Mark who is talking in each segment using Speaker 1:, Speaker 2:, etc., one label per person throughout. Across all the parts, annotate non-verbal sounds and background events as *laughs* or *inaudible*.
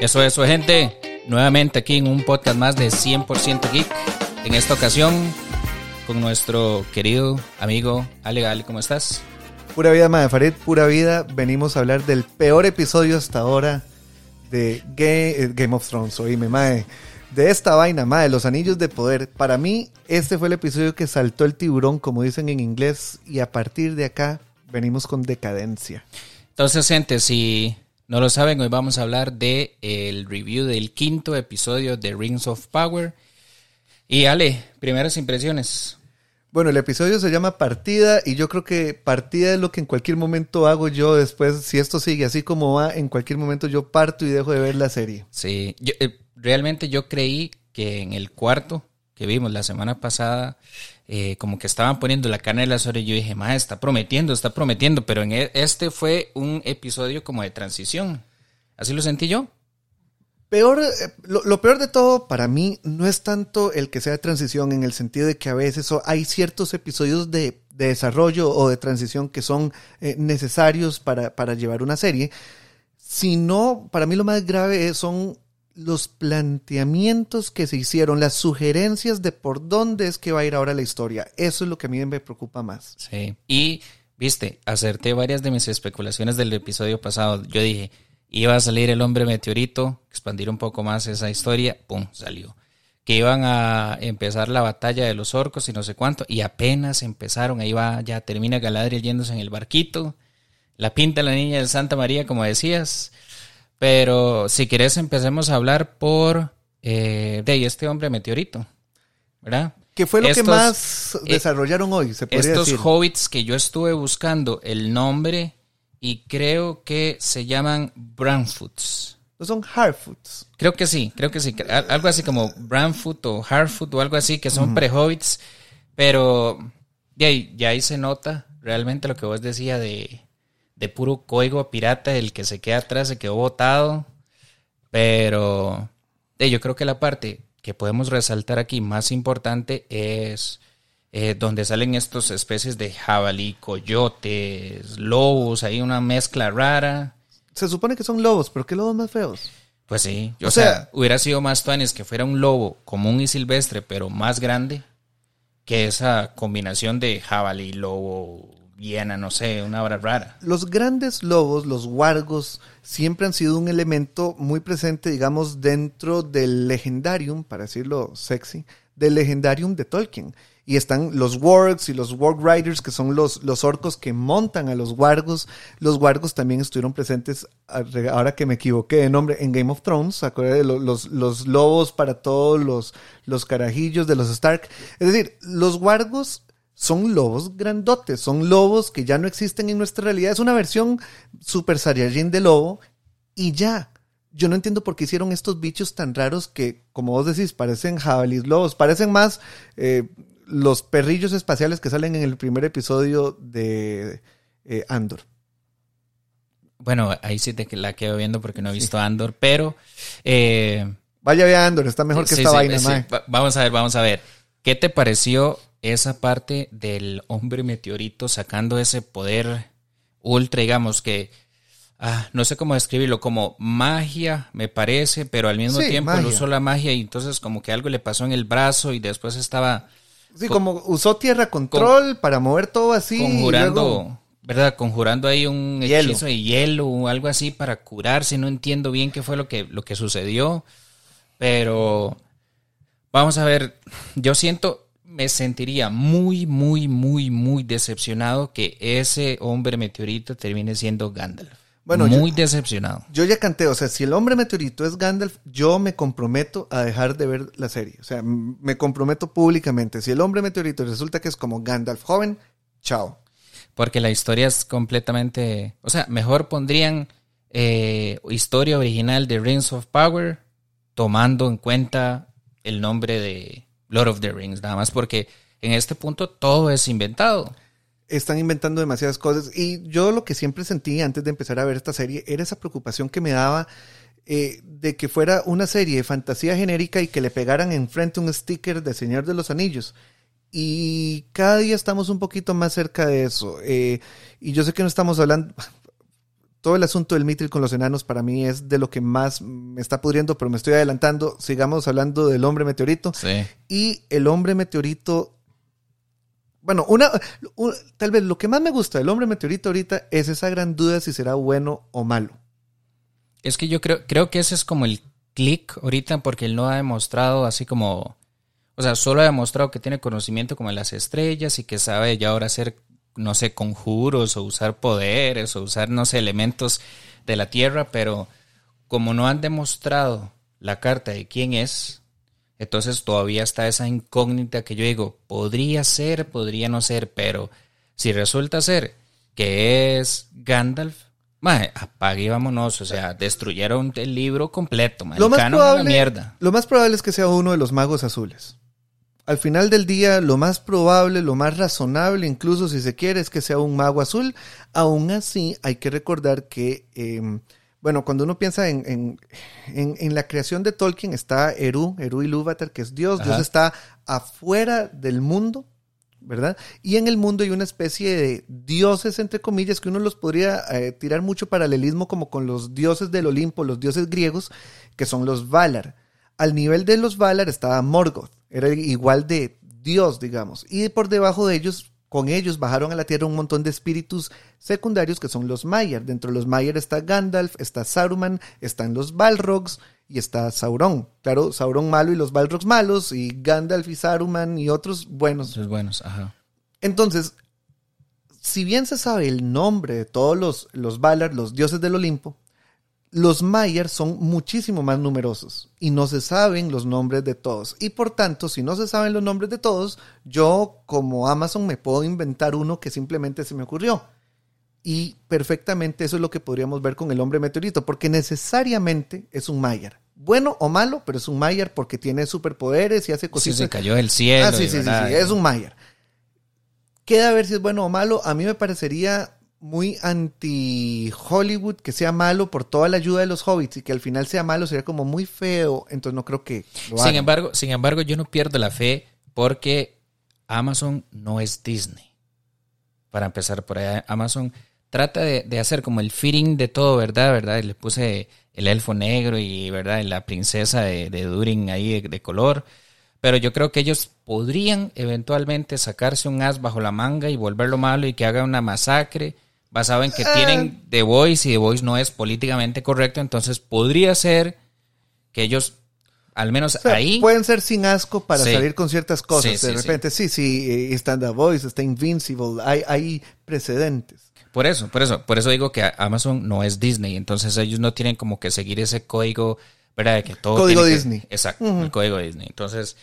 Speaker 1: Eso, eso, gente. Nuevamente aquí en un podcast más de 100% Geek. En esta ocasión con nuestro querido amigo Ale Gali. ¿Cómo estás?
Speaker 2: Pura vida, Madre Farid, pura vida. Venimos a hablar del peor episodio hasta ahora de eh, Game, of Thrones. Oíme, Mae. De esta vaina, Mae, los anillos de poder. Para mí, este fue el episodio que saltó el tiburón, como dicen en inglés. Y a partir de acá, venimos con decadencia.
Speaker 1: Entonces, gente, si no lo saben, hoy vamos a hablar de el review del quinto episodio de Rings of Power. Y Ale, primeras impresiones.
Speaker 2: Bueno, el episodio se llama Partida y yo creo que partida es lo que en cualquier momento hago yo después, si esto sigue así como va, en cualquier momento yo parto y dejo de ver la serie.
Speaker 1: Sí, eh, realmente yo creí que en el cuarto que vimos la semana pasada, eh, como que estaban poniendo la carne de yo dije, ma, está prometiendo, está prometiendo, pero en e, este fue un episodio como de transición. ¿Así lo sentí yo?
Speaker 2: Peor, eh, lo, peor de todo para mí no es tanto el que sea de transición en el sentido de que a veces hay ciertos episodios de, desarrollo o de transición que son eh, necesarios para, para llevar una serie, sino para mí lo más grave son los planteamientos que se hicieron, las sugerencias de por dónde es que va a ir ahora la historia. Eso es lo que a mí me preocupa más.
Speaker 1: Sí. Y, viste, acerté varias de mis especulaciones del episodio pasado. Yo dije, iba a salir el hombre meteorito, expandir un poco más esa historia, ¡pum! salió. Que iban a empezar la batalla de los orcos y no sé cuánto, y apenas empezaron, ahí va, ya termina Galadriel yéndose en el barquito, la pinta la niña de Santa María, como decías, pero si quieres empecemos a hablar por eh, de este hombre meteorito, ¿verdad?
Speaker 2: ¿Qué fue lo que más eh, desarrollaron hoy?
Speaker 1: Se estos hobbits que yo estuve buscando el nombre y creo que se llaman Brownfoots.
Speaker 2: ¿No son Hardfoots?
Speaker 1: Creo que sí, creo que sí. Algo así como Brownfoot o Hardfoot o algo así, que son pre-hobbits. Pero ya, ya ahí se nota realmente lo que vos decías de de puro código pirata, el que se queda atrás se quedó botado. Pero yo creo que la parte que podemos resaltar aquí más importante es eh, donde salen estas especies de jabalí, coyotes, lobos, hay una mezcla rara.
Speaker 2: Se supone que son lobos, pero ¿qué lobos más feos?
Speaker 1: Pues sí, o, sea, hubiera sido más tuanes que fuera un lobo común y silvestre, pero más grande que esa combinación de jabalí, lobo, Viena, no sé, una hora rara.
Speaker 2: Los grandes lobos, los wargos, siempre han sido un elemento muy presente, digamos, dentro del legendarium, para decirlo sexy, del legendarium de Tolkien. Y están los wargs y los warg riders, que son los, los orcos que montan a los wargos. Los wargos también estuvieron presentes, ahora que me equivoqué de nombre, en Game of Thrones. Acuérdate de los, los, lobos para todos los, los carajillos de los Stark. Es decir, los wargos son lobos grandotes, son lobos que ya no existen en nuestra realidad. Es una versión super saiyajin de lobo y ya. Yo no entiendo por qué hicieron estos bichos tan raros que, como vos decís, parecen jabalís lobos, parecen más eh, los perrillos espaciales que salen en el primer episodio de eh, Andor.
Speaker 1: Bueno, ahí sí te la quedo viendo porque no he visto Andor, pero... Eh,
Speaker 2: Vaya a Andor, está mejor que esta vaina,
Speaker 1: Vamos a ver, vamos a ver. ¿Qué te pareció esa parte del hombre meteorito sacando ese poder ultra, digamos que, ah, no sé cómo describirlo, como magia, me parece, pero al mismo tiempo usó la magia y entonces como que algo le pasó en el brazo y después estaba...
Speaker 2: Sí, como usó tierra control para mover todo así.
Speaker 1: Conjurando, ¿verdad? Conjurando ahí un hechizo de hielo o algo así para curarse. No entiendo bien qué fue lo que, lo que sucedió, pero vamos a ver, yo siento, me sentiría muy, muy, muy, muy decepcionado que ese hombre meteorito termine siendo Gandalf. Bueno, muy decepcionado.
Speaker 2: Yo ya canté, o sea, si el hombre meteorito es Gandalf, yo me comprometo a dejar de ver la serie. O sea, me comprometo públicamente. Si el hombre meteorito resulta que es como Gandalf joven, chao.
Speaker 1: Porque la historia es completamente, o sea, mejor pondrían eh, historia original de Rings of Power tomando en cuenta el nombre de, Lord of the Rings, nada más porque en este punto todo es inventado.
Speaker 2: Están inventando demasiadas cosas y yo lo que siempre sentí antes de empezar a ver esta serie era esa preocupación que me daba eh, de que fuera una serie de fantasía genérica y que le pegaran enfrente un sticker de Señor de los Anillos. Y cada día estamos un poquito más cerca de eso. Eh, y yo sé que no estamos hablando, todo el asunto del Mitril con los enanos para mí es de lo que más me está pudriendo, pero me estoy adelantando. Sigamos hablando del hombre meteorito.
Speaker 1: Sí.
Speaker 2: Y el hombre meteorito. Bueno, una, un- tal vez lo que más me gusta del hombre meteorito ahorita es esa gran duda si será bueno o malo.
Speaker 1: Es que yo creo, creo que ese es como el click ahorita porque él no ha demostrado así como, o sea, solo ha demostrado que tiene conocimiento como de las estrellas y que sabe ya ahora hacer, no sé, conjuros o usar poderes o usar, no sé, elementos de la Tierra, pero como no han demostrado la carta de quién es, entonces todavía está esa incógnita que yo digo, podría ser, podría no ser, pero si resulta ser que es Gandalf, mae, apague y vámonos, o sea, destruyeron el libro completo, mae,
Speaker 2: Lo más,
Speaker 1: a la
Speaker 2: probable,
Speaker 1: mierda.
Speaker 2: lo más probable es que sea uno de los magos azules. Al final del día, lo más probable, lo más razonable, incluso si se quiere, es que sea un mago azul. Aún así, hay que recordar que, eh, bueno, cuando uno piensa en, en- en- en la creación de Tolkien, está Eru, Eru Ilúvatar, que es Dios. Dios está afuera del mundo, ¿verdad? Y en el mundo hay una especie de dioses, entre comillas, que uno los podría eh, tirar mucho paralelismo como con los dioses del Olimpo, los dioses griegos, que son los Valar. Al nivel de los Valar estaba Morgoth, era igual de Dios, digamos. Y por debajo de ellos, con ellos bajaron a la tierra un montón de espíritus secundarios que son los Maiar. Dentro de los Maiar está Gandalf, está Saruman, están los Balrogs y está Sauron. Claro, Sauron malo y los Balrogs malos, y Gandalf y Saruman y otros buenos.
Speaker 1: Buenos, ajá.
Speaker 2: Entonces, si bien se sabe el nombre de todos los, los Valar, los dioses del Olimpo, los Maiar son muchísimo más numerosos y no se saben los nombres de todos. Y por tanto, si no se saben los nombres de todos, yo como Amazon me puedo inventar uno que simplemente se me ocurrió. Y perfectamente eso es lo que podríamos ver con el hombre meteorito, porque necesariamente es un Maiar. Bueno o malo, pero es un Maiar porque tiene superpoderes y hace
Speaker 1: Sí,
Speaker 2: cositas.
Speaker 1: se cayó del cielo.
Speaker 2: Ah, sí, sí, sí, sí, es un Mayer. Queda a ver si es bueno o malo. A mí me parecería muy anti-Hollywood que sea malo por toda la ayuda de los hobbits y que al final sea malo sería como muy feo. Entonces no creo que lo
Speaker 1: Sin embargo, sin embargo, yo no pierdo la fe porque Amazon no es Disney. Para empezar por allá, Amazon trata de, de hacer como el fitting de todo, ¿verdad? ¿verdad? Y le puse el elfo negro y, ¿verdad? Y la princesa de, de Durin ahí de, de color. Pero yo creo que ellos podrían eventualmente sacarse un as bajo la manga y volverlo malo y que haga una masacre basado en que
Speaker 2: Ah.
Speaker 1: tienen The Voice y The Voice no es políticamente correcto. Entonces podría ser que ellos, al menos
Speaker 2: O sea,
Speaker 1: ahí,
Speaker 2: Pueden ser sin asco para
Speaker 1: Sí.
Speaker 2: salir con ciertas cosas.
Speaker 1: Sí,
Speaker 2: de repente, sí, sí, eh, está The Voice, está Invincible, hay, hay precedentes.
Speaker 1: Por eso, por eso, por eso digo que Amazon no es Disney, entonces ellos no tienen como que seguir ese código, ¿verdad? De que todo
Speaker 2: Código
Speaker 1: que-
Speaker 2: Disney.
Speaker 1: exacto, el código Disney. Entonces,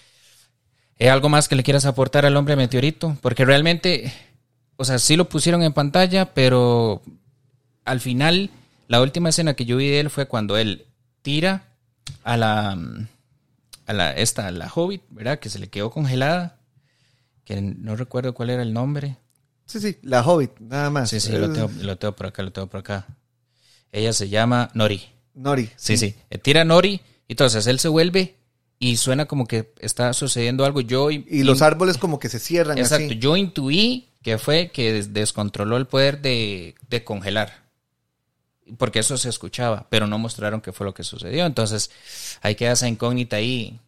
Speaker 1: ¿hay algo más que le quieras aportar al hombre meteorito? Porque realmente, o sea, sí lo pusieron en pantalla, pero al final, la última escena que yo vi de él fue cuando él tira a la, a la, esta, a la Hobbit, ¿verdad? Que se le quedó congelada, que no recuerdo cuál era el nombre.
Speaker 2: Sí, sí, la Hobbit, nada más.
Speaker 1: Sí, sí, lo tengo, lo tengo por acá, lo tengo por acá. Ella se llama Nori.
Speaker 2: Nori.
Speaker 1: Sí, sí. Eh, Tira Nori, y entonces él se vuelve y suena como que está sucediendo algo. Yo
Speaker 2: Y los árboles como que se cierran
Speaker 1: Exacto,
Speaker 2: así.
Speaker 1: yo intuí que fue que des- descontroló el poder de, de congelar. Porque eso se escuchaba, pero no mostraron qué fue lo que sucedió. Entonces, ahí queda esa incógnita ahí,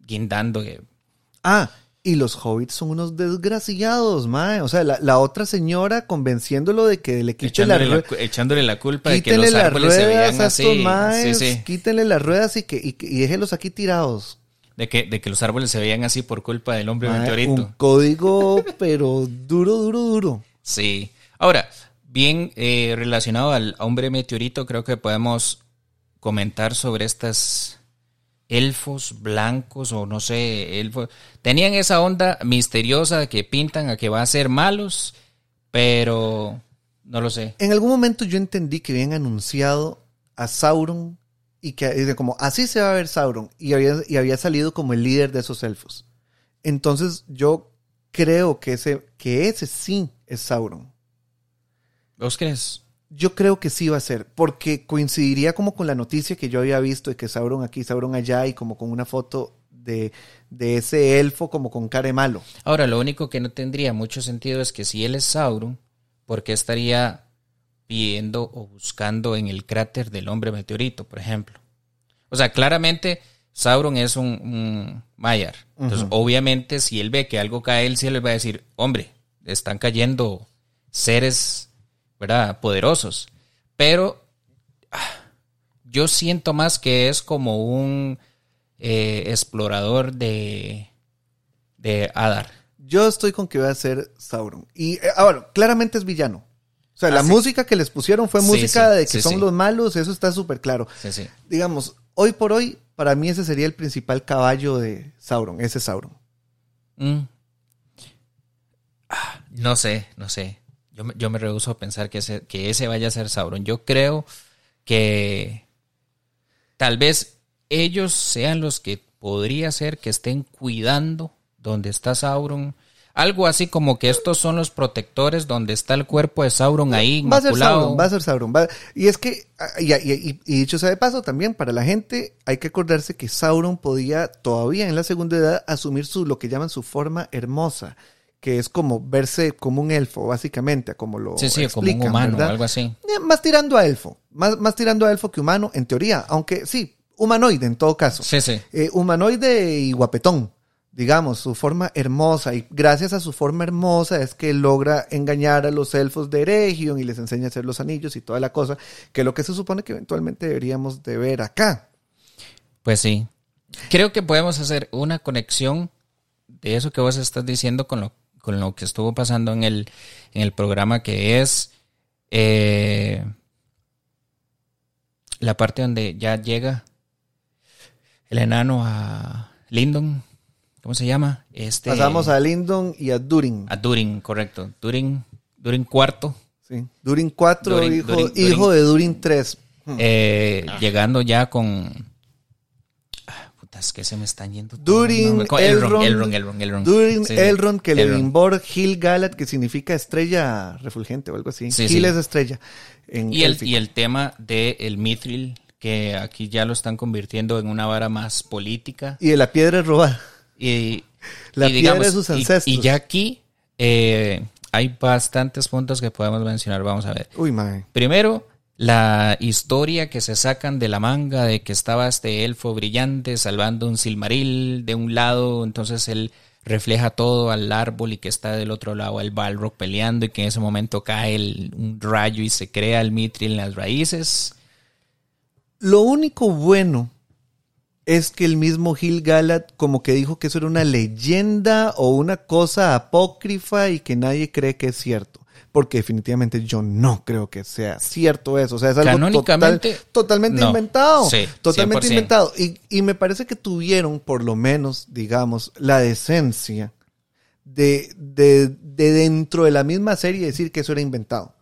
Speaker 1: guindando. que-
Speaker 2: Ah, y los hobbits son unos desgraciados, mae. O sea, la, la otra señora convenciéndolo de que le quite la
Speaker 1: Echándole, la, echándole la culpa de que los
Speaker 2: las
Speaker 1: árboles se veían así.
Speaker 2: estos maes,
Speaker 1: Sí, sí.
Speaker 2: quítenle las ruedas y, que, y, que- y déjenlos aquí tirados.
Speaker 1: De que, de que los árboles se veían así por culpa del hombre meteorito.
Speaker 2: un código, pero duro, duro, duro.
Speaker 1: Sí. Ahora, bien eh, relacionado al hombre meteorito, creo que podemos comentar sobre estas elfos blancos o no sé, elfos. Tenían esa onda misteriosa de que pintan a que va a ser malos, pero no lo sé.
Speaker 2: En algún momento yo entendí que habían anunciado a Sauron y que de como así se va a ver Sauron y había, y había salido como el líder de esos elfos. Entonces yo creo que ese, que ese sí es Sauron.
Speaker 1: ¿Vos crees?
Speaker 2: Yo creo que sí va a ser, porque coincidiría como con la noticia que yo había visto de que Sauron aquí, Sauron allá y como con una foto de, de ese elfo como con cara de malo.
Speaker 1: Ahora, lo único que no tendría mucho sentido es que si él es Sauron, ¿por qué estaría viendo o buscando en el cráter del hombre meteorito, por ejemplo? O sea, claramente Sauron es un, un Mayar. Entonces, obviamente, si él ve que algo cae del cielo, él va a decir, hombre, están cayendo seres, ¿verdad? Poderosos. Pero ah, yo siento más que es como un eh, explorador de, de Adar.
Speaker 2: Yo estoy con que va a ser Sauron. Y eh, ahora, claramente es villano. O sea,
Speaker 1: Ah,
Speaker 2: la
Speaker 1: sí.
Speaker 2: música que les pusieron fue
Speaker 1: Sí,
Speaker 2: música
Speaker 1: sí,
Speaker 2: de que son los malos, eso está súper claro.
Speaker 1: Sí, sí.
Speaker 2: Digamos, hoy por hoy, para mí ese sería el principal caballo de Sauron, ese Sauron.
Speaker 1: Mm. Ah, No sé, no sé. Yo, me- yo me rehuso a pensar que ese, que ese vaya a ser Sauron. Yo creo que tal vez ellos sean los que podría ser que estén cuidando donde está Sauron. Algo así como que estos son los protectores donde está el cuerpo de Sauron ahí
Speaker 2: Va a ser. Sauron, va a ser Sauron. va- Y es que, ah, y, y- y- y dicho sea de paso, también para la gente hay que acordarse que Sauron podía todavía en la segunda edad asumir su, lo que llaman su forma hermosa, que es como verse como un elfo, básicamente, como lo
Speaker 1: Sí, sí, como un
Speaker 2: explican,
Speaker 1: humano o
Speaker 2: ¿verdad?
Speaker 1: algo así.
Speaker 2: Eh, Más tirando a elfo, más, más tirando a elfo que humano, en teoría, aunque sí, humanoide en todo caso.
Speaker 1: Sí, sí.
Speaker 2: Eh, humanoide y guapetón, digamos, su forma hermosa. Y gracias a su forma hermosa es que logra engañar a los elfos de Eregion y les enseña a hacer los anillos y toda la cosa, que es lo que se supone que eventualmente deberíamos de ver acá.
Speaker 1: Pues sí. Creo que podemos hacer una conexión de eso que vos estás diciendo con lo, con lo que estuvo pasando en el, en el programa, que es eh, la parte donde ya llega el enano a Lindon. ¿Cómo se llama? Este,
Speaker 2: Pasamos a Lindon y a Durin.
Speaker 1: a Durin, correcto. Durin, Durin cuarto.
Speaker 2: Sí. Durin 4,
Speaker 1: Durin-
Speaker 2: hijo,
Speaker 1: Durin-
Speaker 2: hijo de Durin 3.
Speaker 1: eh, llegando ya con... Ah, puta, es que se me están yendo.
Speaker 2: Durin, Elrond,
Speaker 1: Elrond, Elrond, Elrond.
Speaker 2: Durin,
Speaker 1: Sí.
Speaker 2: Elrond. Celebrimbor, Gil Galad, que significa estrella refulgente o algo así.
Speaker 1: Sí,
Speaker 2: Gil es estrella. En
Speaker 1: Y el, y el tema del el Mithril, que aquí ya lo están convirtiendo en una vara más política.
Speaker 2: Y de la piedra robada.
Speaker 1: Y,
Speaker 2: La
Speaker 1: y
Speaker 2: piedra de sus ancestros.
Speaker 1: Y, ya aquí eh, hay bastantes puntos que podemos mencionar. Vamos a ver.
Speaker 2: Uy.
Speaker 1: Primero, la historia que se sacan de la manga de que estaba este elfo brillante salvando un silmaril de un lado, entonces él refleja todo al árbol y que está del otro lado el Balrog peleando y que en ese momento cae el- un rayo y se crea el Mithril en las raíces.
Speaker 2: Lo único bueno es que el mismo Gil Galad como que dijo que eso era una leyenda o una cosa apócrifa y que nadie cree que es cierto. Porque definitivamente yo no creo que sea cierto eso. O sea, es algo total- totalmente
Speaker 1: no.
Speaker 2: inventado.
Speaker 1: Sí,
Speaker 2: totalmente
Speaker 1: 100%.
Speaker 2: inventado. Y, y me parece que tuvieron, por lo menos, digamos, la decencia de, de, de dentro de la misma serie decir que eso era inventado.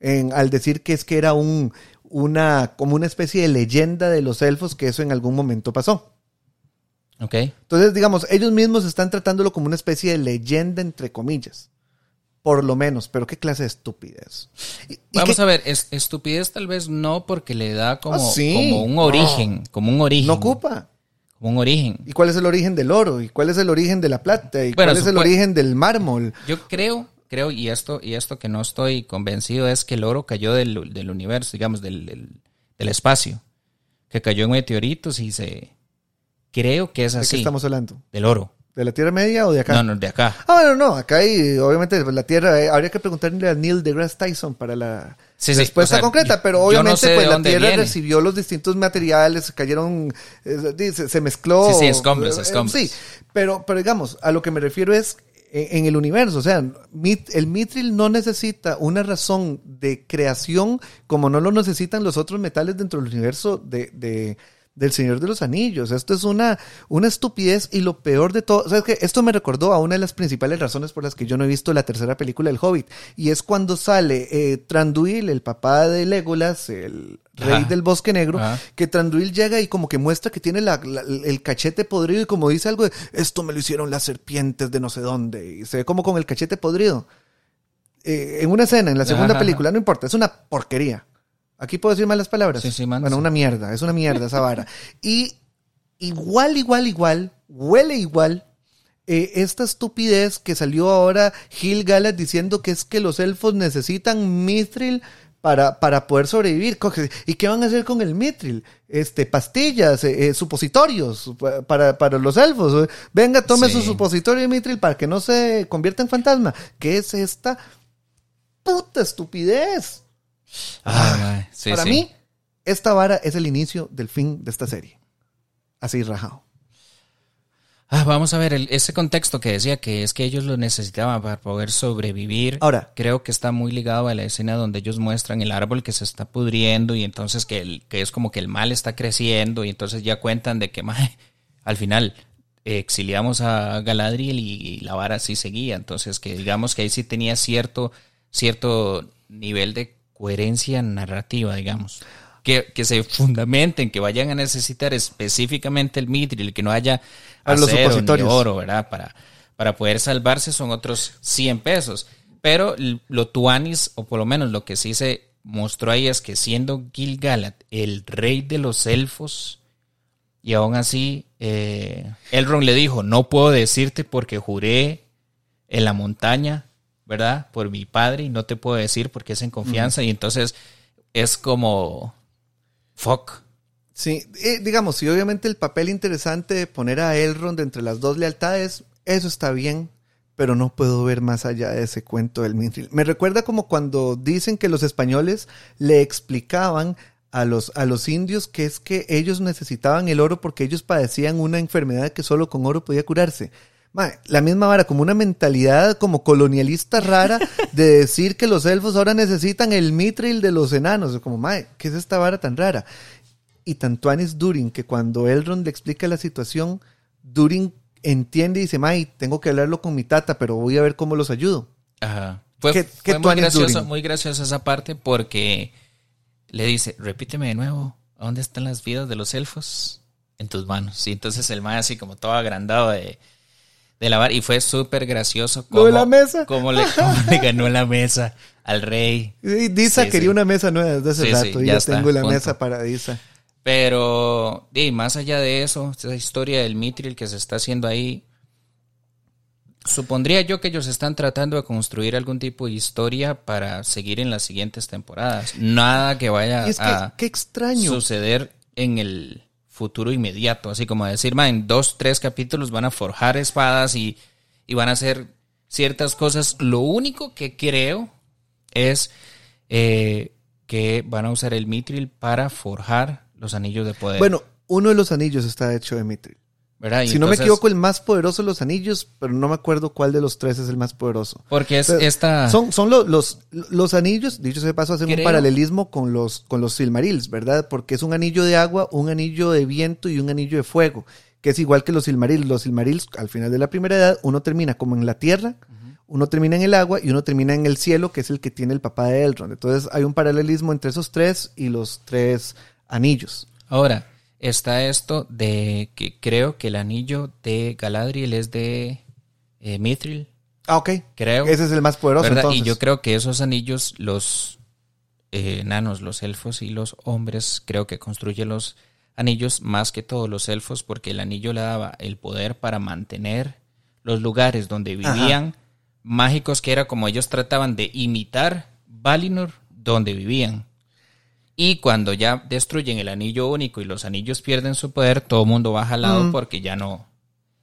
Speaker 2: En, al decir que es que era un, una, como una especie de leyenda de los elfos que eso en algún momento pasó.
Speaker 1: ¿Ok?
Speaker 2: Entonces, digamos, ellos mismos están tratándolo como una especie de leyenda, entre comillas. Por lo menos, pero qué clase de estupidez. Y-
Speaker 1: Vamos a ver, es, estupidez tal vez no porque le da como,
Speaker 2: Ah, sí.
Speaker 1: como un origen, como un origen.
Speaker 2: No ocupa.
Speaker 1: Como un origen.
Speaker 2: ¿Y cuál es el origen del oro? ¿Y cuál es el origen de la plata? ¿Y
Speaker 1: Bueno,
Speaker 2: cuál es el origen del mármol?
Speaker 1: Yo creo, creo, y esto, y esto que no estoy convencido es que el oro cayó del, del universo, digamos, del, del, del espacio. Que cayó en meteoritos y se. Creo que es
Speaker 2: ¿De qué
Speaker 1: así.
Speaker 2: estamos hablando?
Speaker 1: Del oro.
Speaker 2: ¿De la Tierra Media o de acá?
Speaker 1: No, no, de acá.
Speaker 2: Ah, bueno, no, acá hay, obviamente, la Tierra, eh, habría que preguntarle a Neil deGrasse Tyson para la
Speaker 1: Sí, sí,
Speaker 2: respuesta
Speaker 1: o sea,
Speaker 2: concreta, pero
Speaker 1: no
Speaker 2: obviamente,
Speaker 1: sé
Speaker 2: pues la Tierra
Speaker 1: viene.
Speaker 2: recibió los distintos materiales, cayeron, eh, se mezcló.
Speaker 1: Sí, sí, escombros,
Speaker 2: eh,
Speaker 1: escombros.
Speaker 2: Sí, pero, pero digamos, a lo que me refiero es en, en el universo, o sea, el mitril no necesita una razón de creación como no lo necesitan los otros metales dentro del universo de, de- del Señor de los Anillos. Esto es una, una estupidez y lo peor de todo, o sea, es que esto me recordó a una de las principales razones por las que yo no he visto la tercera película del Hobbit y es cuando sale eh, Tranduil, el papá de Legolas, el rey del Bosque Negro, que Tranduil llega y como que muestra que tiene la- la- el cachete podrido y como dice algo de, esto me lo hicieron las serpientes de no sé dónde, y se ve como con el cachete podrido. Eh, en una escena, en la segunda
Speaker 1: Ajá,
Speaker 2: película, no importa, es una porquería. Aquí puedo decir malas palabras.
Speaker 1: Sí, sí,
Speaker 2: bueno,
Speaker 1: sí.
Speaker 2: una mierda, es una mierda esa vara. Y igual, igual, igual, huele igual. eh, esta estupidez que salió ahora Gil Galad diciendo que es que los elfos necesitan mithril para, para poder sobrevivir. ¿Y qué van a hacer con el mithril? Este, pastillas, eh, eh, supositorios pa- para, para los elfos. Venga, tome
Speaker 1: Sí.
Speaker 2: su supositorio de mithril para que no se convierta en fantasma. ¿Qué es esta puta estupidez?
Speaker 1: Ah, sí,
Speaker 2: para
Speaker 1: sí.
Speaker 2: mí, esta vara es el inicio del fin de esta serie. Así rajado.
Speaker 1: Ah, vamos a ver, el- ese contexto que decía que es que ellos lo necesitaban para poder sobrevivir.
Speaker 2: Ahora.
Speaker 1: creo que está muy ligado a la escena donde ellos muestran el árbol que se está pudriendo y entonces que, el, que es como que el mal está creciendo y entonces ya cuentan de que *laughs* mae, al final eh, exiliamos a Galadriel y, y la vara sí seguía. Entonces que digamos que ahí sí tenía cierto, cierto nivel de coherencia narrativa, digamos. Que, que se fundamenten, que vayan a necesitar específicamente el mithril, que no haya
Speaker 2: A los
Speaker 1: acero ni
Speaker 2: supositorios.
Speaker 1: oro, ¿verdad? Para, para poder salvarse son otros 100 pesos. Pero lo tuanis, o por lo menos lo que sí se mostró ahí es que siendo Gil-galad el rey de los elfos, y aún así eh, Elrond le dijo, no puedo decirte porque juré en la montaña, ¿verdad? Por mi padre y no te puedo decir porque es en confianza. Y entonces es como, fuck.
Speaker 2: Sí, eh, digamos, y obviamente el papel interesante de poner a Elrond entre las dos lealtades, eso está bien, pero no puedo ver más allá de ese cuento del Mithril. Me recuerda como cuando dicen que los españoles le explicaban a los, a los indios que es que ellos necesitaban el oro porque ellos padecían una enfermedad que solo con oro podía curarse. Mae, la misma vara, como una mentalidad como colonialista rara de decir que los elfos ahora necesitan el mitril de los enanos. Como, mae, ¿qué es esta vara tan rara? Y tanto es Durin que cuando Elrond le explica la situación, Durin entiende y dice, May, tengo que hablarlo con mi tata, pero voy a ver cómo los ayudo.
Speaker 1: Ajá. Fue,
Speaker 2: ¿Qué-
Speaker 1: fue
Speaker 2: qué
Speaker 1: muy gracioso, muy graciosa esa parte porque le dice, repíteme de nuevo, ¿a ¿dónde están las vidas de los elfos? En tus manos. Y entonces el man así como todo agrandado de, de lavar. Y fue súper gracioso.
Speaker 2: Lo de la mesa.
Speaker 1: Cómo le, cómo le *laughs* ganó la mesa al rey.
Speaker 2: Disa
Speaker 1: Sí,
Speaker 2: quería
Speaker 1: sí.
Speaker 2: una mesa nueva desde hace rato y
Speaker 1: ya
Speaker 2: ya
Speaker 1: está,
Speaker 2: tengo la
Speaker 1: punto.
Speaker 2: mesa para Disa.
Speaker 1: Pero, y más allá de eso, esa historia del Mithril que se está haciendo ahí, supondría yo que ellos están tratando de construir algún tipo de historia para seguir en las siguientes temporadas. Nada que vaya
Speaker 2: Y es que,
Speaker 1: a
Speaker 2: qué extraño.
Speaker 1: suceder en el futuro inmediato. Así como decir, "Ma, en dos, tres capítulos van a forjar espadas y, y van a hacer ciertas cosas. Lo único que creo es eh, que van a usar el Mithril para forjar los anillos de poder.
Speaker 2: Bueno, uno de los anillos está hecho de Mithril. Si no me equivoco, el más poderoso de los anillos, pero no me acuerdo cuál de los tres es el más poderoso.
Speaker 1: Porque es esta...
Speaker 2: Son, son lo- los, los anillos, dicho sea de paso, hacen un paralelismo con los, con los Silmarils, ¿verdad? Porque es un anillo de agua, un anillo de viento y un anillo de fuego, que es igual que los Silmarils. Los Silmarils, al final de la primera edad, uno termina como en la tierra, uno termina en el agua y uno termina en el cielo, que es el que tiene el papá de Elrond. Entonces hay un paralelismo entre esos tres y los tres anillos.
Speaker 1: Ahora, está esto de que creo que el anillo de Galadriel es de eh, Mithril,
Speaker 2: Ah, ok.
Speaker 1: creo.
Speaker 2: Ese es el más poderoso. Entonces.
Speaker 1: Y yo creo que esos anillos, los eh, enanos, los elfos y los hombres, creo que construyen los anillos más que todos los elfos, porque el anillo le daba el poder para mantener los lugares donde
Speaker 2: Ajá.
Speaker 1: vivían mágicos, que era como ellos trataban de imitar Valinor donde vivían. Y cuando ya destruyen el anillo único y los anillos pierden su poder, todo el mundo baja al lado
Speaker 2: Mm.
Speaker 1: porque ya no.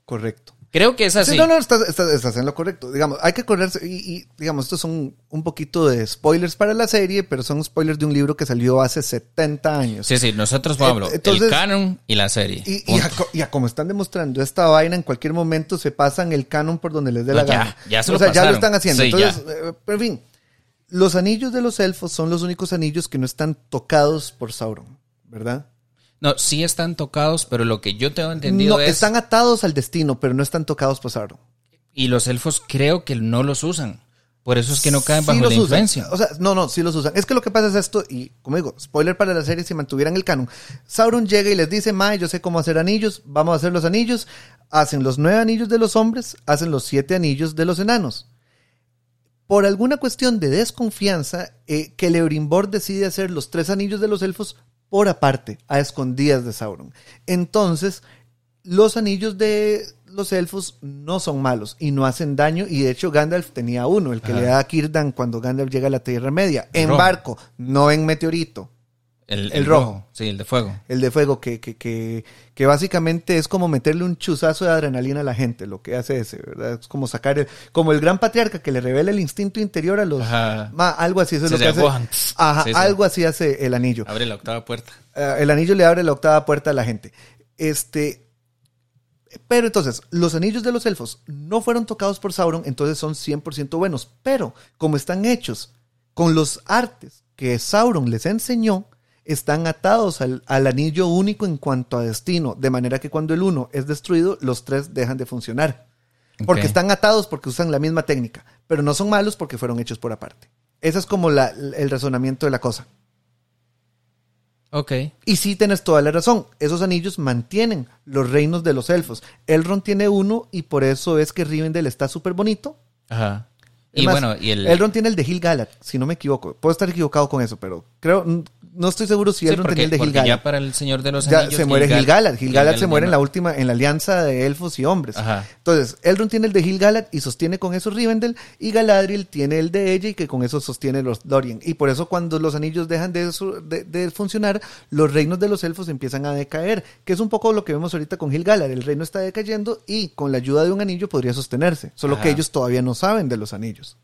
Speaker 2: Correcto.
Speaker 1: Creo que es así.
Speaker 2: Sí, no, no, estás, estás- estás en lo correcto. Digamos, hay que correrse. Y, y, digamos, estos son un poquito de spoilers para la serie, pero son spoilers de un libro que salió hace 70 años.
Speaker 1: Sí, sí, nosotros, Pablo,
Speaker 2: Entonces-
Speaker 1: el canon y la serie.
Speaker 2: Y, y, a, co- y a como están demostrando esta vaina, en cualquier momento se pasan el canon por donde les dé la
Speaker 1: ya,
Speaker 2: gana.
Speaker 1: ya se
Speaker 2: o
Speaker 1: lo
Speaker 2: sea, ya lo están haciendo.
Speaker 1: Sí,
Speaker 2: Entonces, eh, pero en fin, los anillos de los elfos son los únicos anillos que no están tocados por Sauron, ¿verdad?
Speaker 1: No, sí están tocados, pero lo que yo tengo entendido
Speaker 2: No,
Speaker 1: es.
Speaker 2: están atados al destino, pero no están tocados por Sauron.
Speaker 1: Y los elfos creo que no los usan. Por eso es que no caen
Speaker 2: Sí
Speaker 1: bajo la
Speaker 2: usan.
Speaker 1: influencia.
Speaker 2: O sea, no, no, sí los usan. Es que lo que pasa es esto, y como digo, spoiler para la serie, si mantuvieran el canon. Sauron llega y les dice, Mae, yo sé cómo hacer anillos, vamos a hacer los anillos. Hacen los nueve anillos de los hombres, hacen los siete anillos de los enanos. Por alguna cuestión de desconfianza, eh, que Celebrimbor decide hacer los tres anillos de los elfos por aparte, a escondidas de Sauron. Entonces, los anillos de los elfos no son malos y no hacen daño. Y de hecho, Gandalf tenía uno, el que
Speaker 1: Ajá.
Speaker 2: le da a Círdan cuando Gandalf llega a la Tierra Media. En barco, no en meteorito.
Speaker 1: El,
Speaker 2: El rojo.
Speaker 1: Sí, el de fuego.
Speaker 2: El de fuego, que, que, que, que básicamente es como meterle un chuzazo de adrenalina a la gente, lo que hace ese, ¿verdad? Es como sacar, el- como el gran patriarca que le revela el instinto interior a los...
Speaker 1: Ajá.
Speaker 2: Ma, algo así, eso es
Speaker 1: Sí,
Speaker 2: lo que hace. Ajá,
Speaker 1: Sí, sí.
Speaker 2: algo así hace el anillo.
Speaker 1: Abre la octava puerta.
Speaker 2: Eh, el anillo le abre la octava puerta a la gente. Este. Pero entonces, los anillos de los elfos no fueron tocados por Sauron, entonces son 100% buenos. Pero, como están hechos con los artes que Sauron les enseñó, están atados al, al anillo único en cuanto a destino. De manera que cuando el uno es destruido, los tres dejan de funcionar. Porque están atados porque usan la misma técnica. Pero no son malos porque fueron hechos por aparte. Ese es como la- el razonamiento de la cosa.
Speaker 1: Ok.
Speaker 2: Y sí tienes toda la razón. Esos anillos mantienen los reinos de los elfos. Elrond tiene uno y por eso es que Rivendell está súper bonito.
Speaker 1: Ajá. Y bueno, y el.
Speaker 2: Elrond tiene el de Gil-galad, si no me equivoco. Puedo estar equivocado con eso, pero creo, no estoy seguro si
Speaker 1: Sí,
Speaker 2: Elrond
Speaker 1: porque,
Speaker 2: tenía el de
Speaker 1: porque
Speaker 2: Gil-galad.
Speaker 1: ya para el Señor de los
Speaker 2: Ya
Speaker 1: Anillos.
Speaker 2: se muere
Speaker 1: Gil-galad-
Speaker 2: Gil-galad. Se muere en la última, en la alianza de elfos y hombres.
Speaker 1: Ajá.
Speaker 2: Entonces, Elrond tiene el de Gil-galad y sostiene con eso Rivendell, y Galadriel tiene el de ella y que con eso sostiene los Lorien. Y por eso cuando los anillos dejan de, su- de- de funcionar, los reinos de los elfos empiezan a decaer, que es un poco lo que vemos ahorita con Gil-galad. El reino está decayendo y con la ayuda de un anillo podría sostenerse, solo que ellos todavía no saben de los anillos.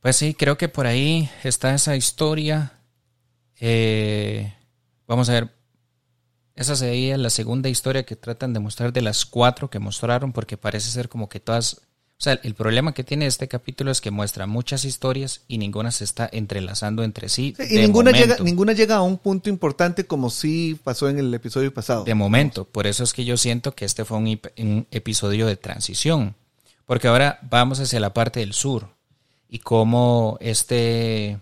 Speaker 1: Pues sí, creo que por ahí está esa historia. Eh, vamos a ver. Esa sería la segunda historia que tratan de mostrar de las cuatro que mostraron, porque parece ser como que todas. O sea, el problema que tiene este capítulo es que muestra muchas historias y ninguna se está entrelazando entre sí.
Speaker 2: Sí, y
Speaker 1: de
Speaker 2: ninguna
Speaker 1: momento.
Speaker 2: llega, ninguna llega a un punto importante como sí pasó en el episodio pasado.
Speaker 1: De momento, por eso es que yo siento que este fue un, un episodio de transición. Porque ahora vamos hacia la parte del sur. Y cómo este,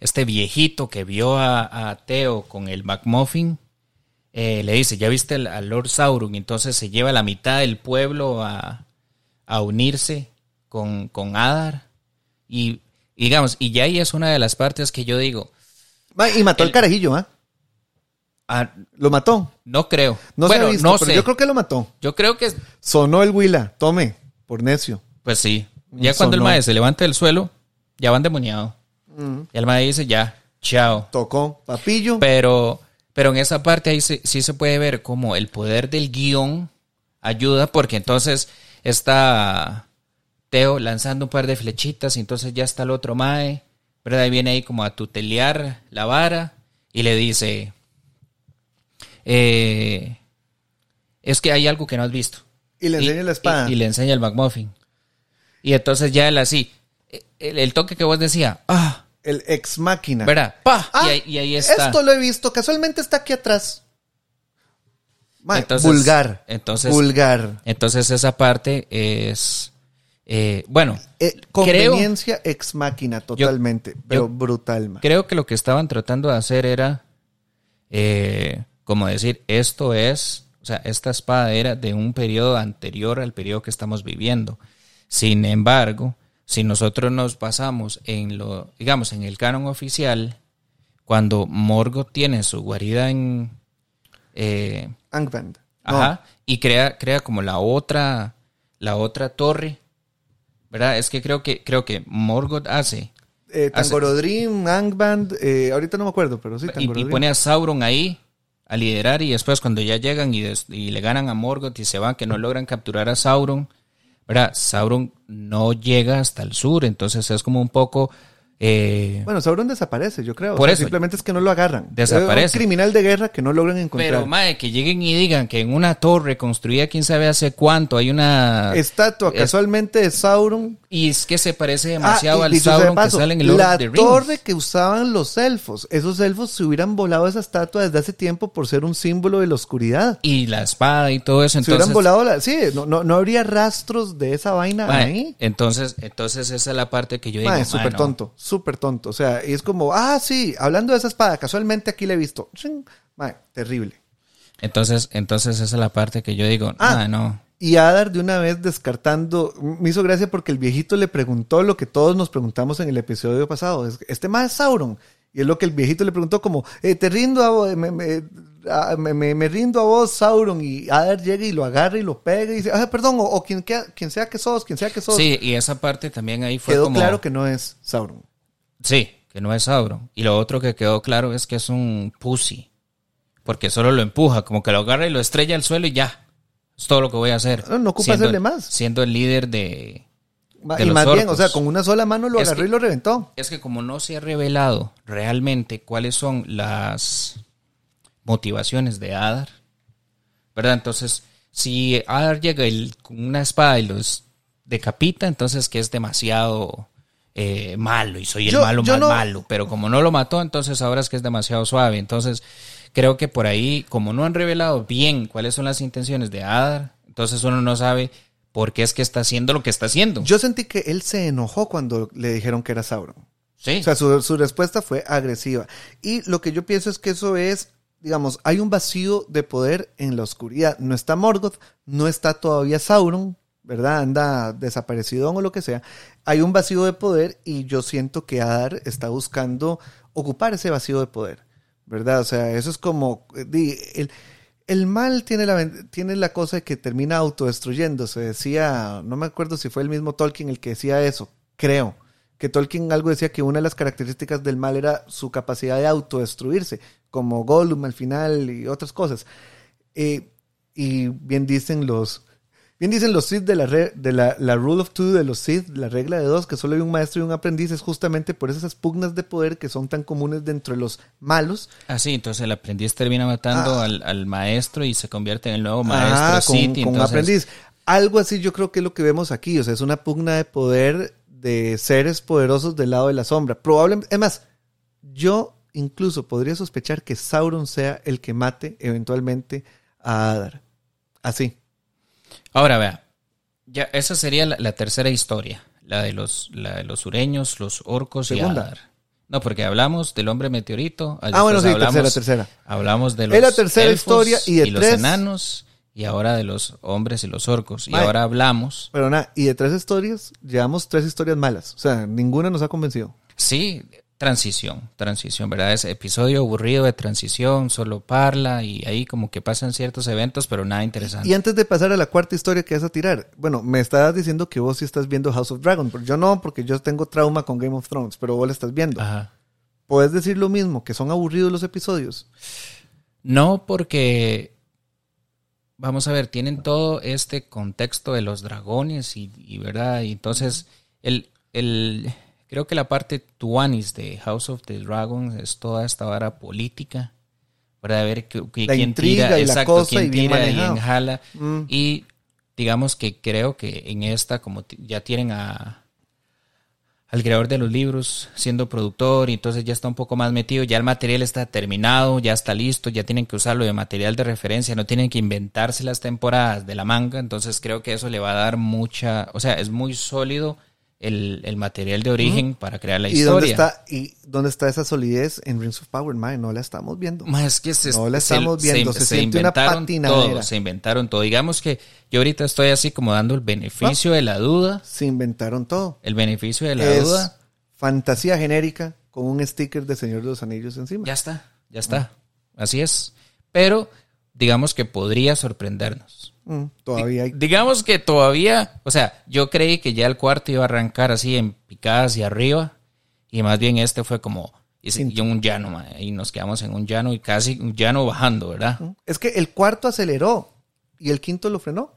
Speaker 1: este viejito que vio a, a Teo con el McMuffin eh, le dice, ¿ya viste al, al Lord Sauron? Entonces se lleva la mitad del pueblo a, a unirse con, con Adar. Y, digamos, y ya ahí es una de las partes que yo digo,
Speaker 2: Y mató
Speaker 1: el
Speaker 2: carajillo, ¿ah?
Speaker 1: ah,
Speaker 2: Lo mató.
Speaker 1: no creo.
Speaker 2: No
Speaker 1: bueno,
Speaker 2: se visto,
Speaker 1: no
Speaker 2: pero
Speaker 1: sé.
Speaker 2: yo creo que lo mató.
Speaker 1: Yo creo que
Speaker 2: Sonó el Huila, tome, por necio.
Speaker 1: Pues sí. Ya
Speaker 2: Sonó.
Speaker 1: cuando el mae se levanta del suelo, ya van demoniado. Y el mae dice ya, chao.
Speaker 2: Tocó, papillo.
Speaker 1: Pero, pero en esa parte ahí se- sí se puede ver como el poder del guion ayuda, porque entonces está Teo lanzando un par de flechitas y entonces ya está el otro mae, ¿verdad? Y viene ahí como a tutelear la vara y le dice, eh, es que hay algo que no has visto.
Speaker 2: Y le enseña la espada.
Speaker 1: Y, y le enseña el McMuffin. Y entonces ya él así, el, el toque que vos decía, ah,
Speaker 2: el ex máquina.
Speaker 1: Pa,
Speaker 2: Ah,
Speaker 1: y, ahí, y ahí está.
Speaker 2: Esto lo he visto, casualmente está aquí atrás. Ma,
Speaker 1: Entonces-
Speaker 2: vulgar.
Speaker 1: entonces-
Speaker 2: vulgar.
Speaker 1: Entonces esa parte es, eh, bueno,
Speaker 2: Eh,
Speaker 1: creo,
Speaker 2: conveniencia ex máquina, totalmente. pero
Speaker 1: yo-
Speaker 2: brutal,
Speaker 1: creo que lo que estaban tratando de hacer era, eh, como decir, esto es, o sea, esta espada era de un periodo anterior al periodo que estamos viviendo. Sin embargo, si nosotros nos basamos en lo, digamos, en el canon oficial, cuando Morgoth tiene su guarida en, eh,
Speaker 2: Angband. No,
Speaker 1: Ajá. Y crea, crea como la otra, la otra torre. ¿Verdad? Es que creo que, creo que Morgoth hace.
Speaker 2: eh, Tangorodrim, Angband, eh, ahorita no me acuerdo, pero sí,
Speaker 1: Y, y
Speaker 2: Tangorodrim.
Speaker 1: pone a Sauron ahí a liderar. Y después cuando ya llegan y, des- y le ganan a Morgoth y se van, que no logran capturar a Sauron. ¿Verdad? Sauron no llega hasta el sur. Entonces es como un poco. Eh,
Speaker 2: Bueno, Sauron desaparece, yo creo.
Speaker 1: Por
Speaker 2: O sea,
Speaker 1: eso.
Speaker 2: Simplemente es que no lo agarran.
Speaker 1: Desaparece.
Speaker 2: Es un criminal de guerra que no logran encontrar.
Speaker 1: pero, mae, que lleguen y digan que en una torre construida quién sabe hace cuánto hay una...
Speaker 2: Estatua
Speaker 1: es-
Speaker 2: casualmente de Sauron.
Speaker 1: Y es que se parece demasiado
Speaker 2: Ah, y
Speaker 1: al Sauron que
Speaker 2: paso,
Speaker 1: sale en el Lord
Speaker 2: La
Speaker 1: of the Rings.
Speaker 2: torre que usaban los elfos. Esos elfos se hubieran volado esa estatua desde hace tiempo por ser un símbolo de la oscuridad.
Speaker 1: Y la espada y todo eso.
Speaker 2: se
Speaker 1: Entonces,
Speaker 2: hubieran volado la... Sí, no, no, no habría rastros de esa vaina
Speaker 1: mae,
Speaker 2: ahí.
Speaker 1: entonces, entonces esa es la parte que yo digo.
Speaker 2: Mae,
Speaker 1: mae,
Speaker 2: súper
Speaker 1: no.
Speaker 2: tonto, súper tonto. O sea, y es como, ah, sí, hablando de esa espada, casualmente aquí la he visto. Mae, terrible.
Speaker 1: Entonces, entonces esa es la parte que yo digo,
Speaker 2: Ah.
Speaker 1: ah, no.
Speaker 2: Y Adar de una vez descartando, me hizo gracia porque el viejito le preguntó lo que todos nos preguntamos en el episodio pasado. es, Este más es Sauron. Y es lo que el viejito le preguntó como, eh, te rindo a vos, me, me, a- me- rindo a vos, Sauron. Y Adar llega y lo agarra y lo pega y dice, ah, perdón, o, o quien, quien sea que sos, quien sea que sos.
Speaker 1: Sí, y esa parte también ahí fue
Speaker 2: Quedó
Speaker 1: como...
Speaker 2: claro que no es Sauron.
Speaker 1: Sí, que no es Sauron. Y lo otro que quedó claro es que es un pussy. Porque solo lo empuja, como que lo agarra y lo estrella al suelo y ya. Es todo lo que voy a hacer.
Speaker 2: No, no ocupa
Speaker 1: Siendo-
Speaker 2: hacerle más.
Speaker 1: Siendo el líder de...
Speaker 2: Y
Speaker 1: los
Speaker 2: más bien, o sea, con una sola mano lo
Speaker 1: Es
Speaker 2: agarró
Speaker 1: que-
Speaker 2: y lo reventó.
Speaker 1: Es que como no se ha revelado realmente cuáles son las motivaciones de Adar, ¿verdad? Entonces, si Adar llega con una espada y los decapita, entonces que es demasiado eh, malo y soy el
Speaker 2: Yo-
Speaker 1: malo
Speaker 2: yo
Speaker 1: más
Speaker 2: no-
Speaker 1: malo, pero como no lo mató, entonces ahora es que es demasiado suave. Entonces, creo que por ahí, como no han revelado bien cuáles son las intenciones de Adar, entonces uno no sabe por qué es que está haciendo lo que está haciendo.
Speaker 2: Yo sentí que él se enojó cuando le dijeron que era Sauron.
Speaker 1: sí.
Speaker 2: O sea, su, su respuesta fue agresiva. Y lo que yo pienso es que eso es, digamos, hay un vacío de poder en la oscuridad. No está Morgoth, no está todavía Sauron, ¿verdad? Anda desaparecido o lo que sea. Hay un vacío de poder y yo siento que Adar está buscando ocupar ese vacío de poder, ¿verdad? O sea, eso es como... eh, El, el mal tiene la, tiene la cosa de que termina autodestruyéndose. Decía, no me acuerdo si fue el mismo Tolkien el que decía eso, creo que Tolkien algo decía que una de las características del mal era su capacidad de autodestruirse, como Gollum al final y otras cosas. Eh, y bien dicen los bien dicen los Sith de la re- de la, la rule of two de los Sith, la regla de dos, que solo hay un maestro y un aprendiz, es justamente por esas pugnas de poder que son tan comunes dentro de los malos.
Speaker 1: Así, entonces el aprendiz termina matando
Speaker 2: Ah.
Speaker 1: al, al maestro y se convierte en el nuevo maestro
Speaker 2: Ah, con,
Speaker 1: Sith,
Speaker 2: un
Speaker 1: entonces-
Speaker 2: aprendiz. Algo así yo creo que es lo que vemos aquí, o sea, es una pugna de poder de seres poderosos del lado de la sombra. Probablemente, es más, yo incluso podría sospechar que Sauron sea el que mate eventualmente a Adar. Así.
Speaker 1: Ahora vea, ya esa sería la, la tercera historia, la de los, la de los sureños, los orcos
Speaker 2: Segunda.
Speaker 1: y Adar. No, porque hablamos del hombre meteorito.
Speaker 2: Ah, bueno,
Speaker 1: después
Speaker 2: sí,
Speaker 1: hablamos,
Speaker 2: tercera, tercera.
Speaker 1: Hablamos de los
Speaker 2: Es la tercera
Speaker 1: elfos
Speaker 2: historia y de
Speaker 1: los
Speaker 2: tres-
Speaker 1: enanos y ahora de los hombres y los orcos. Y ahora hablamos,
Speaker 2: Pero nada, y de tres historias, llevamos tres historias malas. O sea, ninguna nos ha convencido.
Speaker 1: sí, transición, transición, ¿verdad? Es episodio aburrido de transición, solo parla y ahí como que pasan ciertos eventos, pero nada interesante.
Speaker 2: Y antes de pasar a la cuarta historia que vas a tirar, bueno, me estabas diciendo que vos sí estás viendo House of Dragon, pero yo no, porque yo tengo trauma con Game of Thrones, pero vos la estás viendo.
Speaker 1: Ajá.
Speaker 2: ¿Puedes decir lo mismo, que son aburridos los episodios?
Speaker 1: No, porque vamos a ver, tienen todo este contexto de los dragones y, y, verdad, y entonces el, el creo que la parte tuanis de House of the Dragon es toda esta vara política, ¿verdad? A ver que, que
Speaker 2: La
Speaker 1: quién
Speaker 2: intriga
Speaker 1: tira,
Speaker 2: y la
Speaker 1: exacto,
Speaker 2: cosa
Speaker 1: quién
Speaker 2: y
Speaker 1: tira y enjala.
Speaker 2: Mm.
Speaker 1: Y digamos que creo que en esta, como ya tienen a al creador de los libros siendo productor y entonces ya está un poco más metido, ya el material está terminado, ya está listo, ya tienen que usarlo de material de referencia, no tienen que inventarse las temporadas de la manga, entonces creo que eso le va a dar mucha, o sea, es muy sólido el, el material de origen para crear la
Speaker 2: ¿Y dónde
Speaker 1: historia.
Speaker 2: está, ¿Y dónde está esa solidez en Rings of Power? Mae, no la estamos viendo.
Speaker 1: Ma, es que se,
Speaker 2: No la estamos viendo, se siente una
Speaker 1: inventaron
Speaker 2: patinadera.
Speaker 1: todo, se inventaron todo. Digamos que yo ahorita estoy así como dando el beneficio de la duda,
Speaker 2: Se inventaron todo.
Speaker 1: el beneficio de la
Speaker 2: es
Speaker 1: duda.
Speaker 2: fantasía genérica con un sticker de Señor de los Anillos encima.
Speaker 1: Ya está, ya está. Así es. Pero digamos que podría sorprendernos.
Speaker 2: Mm, todavía hay.
Speaker 1: Digamos que todavía, o sea, yo creí que ya el cuarto iba a arrancar así en picada hacia arriba y más bien este fue como y se- y un llano, y nos quedamos en un llano y casi un llano bajando, ¿verdad?
Speaker 2: Es que el cuarto aceleró y el quinto lo frenó.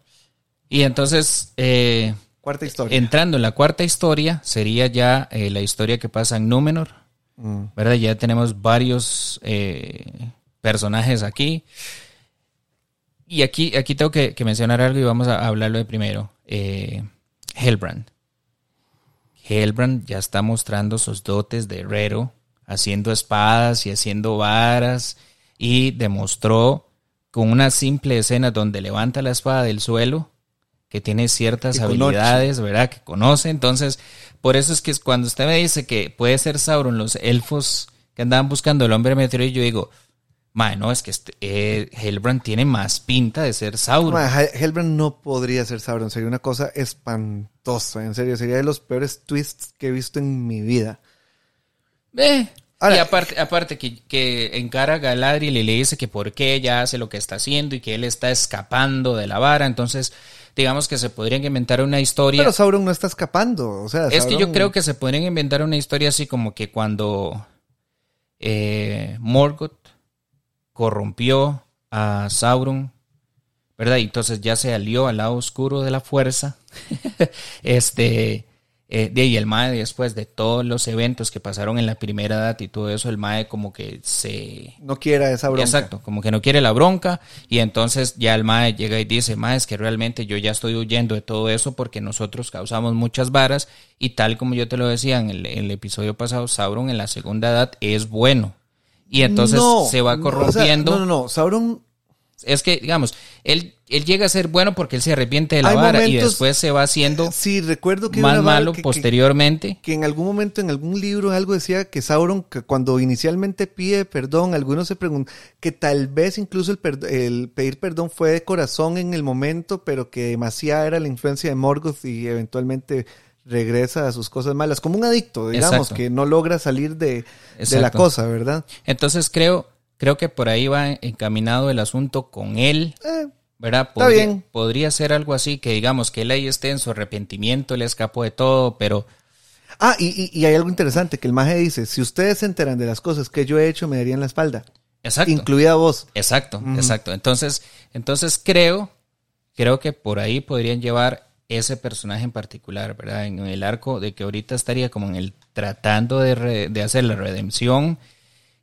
Speaker 1: Y entonces, eh,
Speaker 2: Cuarta historia.
Speaker 1: entrando en la cuarta historia, sería ya eh, la historia que pasa en Númenor,
Speaker 2: Mm.
Speaker 1: ¿verdad? Ya tenemos varios eh, personajes aquí. Y aquí, aquí tengo que, que mencionar algo y vamos a hablarlo de primero. Eh, Hellbrand. Hellbrand ya está mostrando sus dotes de herrero, haciendo espadas y haciendo varas, y demostró con una simple escena donde levanta la espada del suelo que tiene ciertas
Speaker 2: Que conoce.
Speaker 1: habilidades, ¿verdad? Que conoce. Entonces, por eso es que cuando usted me dice que puede ser Sauron los elfos que andaban buscando el hombre meteorito, yo digo, Mae, no, es que este, eh, Hellbrand tiene más pinta de ser Sauron.
Speaker 2: Ma, Hel- Hellbrand no podría ser Sauron, sería una cosa espantosa, en serio, sería de los peores twists que he visto en mi vida.
Speaker 1: Eh,
Speaker 2: Ahora,
Speaker 1: y aparte, aparte que, que encara a Galadriel y le dice que por qué ella hace lo que está haciendo y que él está escapando de la vara. Entonces, digamos que se podrían inventar una historia.
Speaker 2: pero Sauron no está escapando. O sea,
Speaker 1: es que yo
Speaker 2: Sauron-
Speaker 1: creo que se podrían inventar una historia así como que cuando eh, Morgoth corrompió a Sauron, ¿verdad? Y entonces ya se alió al lado oscuro de la fuerza. *laughs* este, eh, de ahí el Mae después de todos los eventos que pasaron en la primera edad y todo eso, el Mae como que se
Speaker 2: no quiera esa bronca.
Speaker 1: Exacto, como que no quiere la bronca y entonces ya el mae llega y dice, mae, es que realmente yo ya estoy huyendo de todo eso porque nosotros causamos muchas varas y tal como yo te lo decía en el, en el episodio pasado, Sauron en la segunda edad es bueno. Y entonces
Speaker 2: No,
Speaker 1: se va
Speaker 2: no, o sea,
Speaker 1: corrompiendo.
Speaker 2: No, no, no. Sauron
Speaker 1: Es que, digamos, él, él llega a ser bueno porque él se arrepiente de la
Speaker 2: Hay
Speaker 1: vara y después se va haciendo
Speaker 2: Sí, recuerdo que
Speaker 1: más malo
Speaker 2: que-
Speaker 1: posteriormente.
Speaker 2: que en algún momento, en algún libro, algo decía que Sauron, que cuando inicialmente pide perdón, algunos se preguntan que tal vez incluso el, perd- el pedir perdón fue de corazón en el momento, pero que demasiada era la influencia de Morgoth y eventualmente regresa a sus cosas malas, como un adicto, digamos,
Speaker 1: Exacto.
Speaker 2: que no logra salir de, de la cosa, ¿verdad?
Speaker 1: Entonces creo, creo que por ahí va encaminado el asunto con él.
Speaker 2: Eh,
Speaker 1: ¿verdad?
Speaker 2: Está bien.
Speaker 1: podría ser algo así, que digamos que él ahí esté en su arrepentimiento, le escapó de todo, pero
Speaker 2: Ah, y, y- y hay algo interesante, que el maje dice, si ustedes se enteran de las cosas que yo he hecho, me darían la espalda,
Speaker 1: exacto,
Speaker 2: incluida vos.
Speaker 1: exacto, exacto. Entonces, entonces creo, creo que por ahí podrían llevar ese personaje en particular, ¿verdad? En el arco de que ahorita estaría como en el tratando de, re- de hacer la redención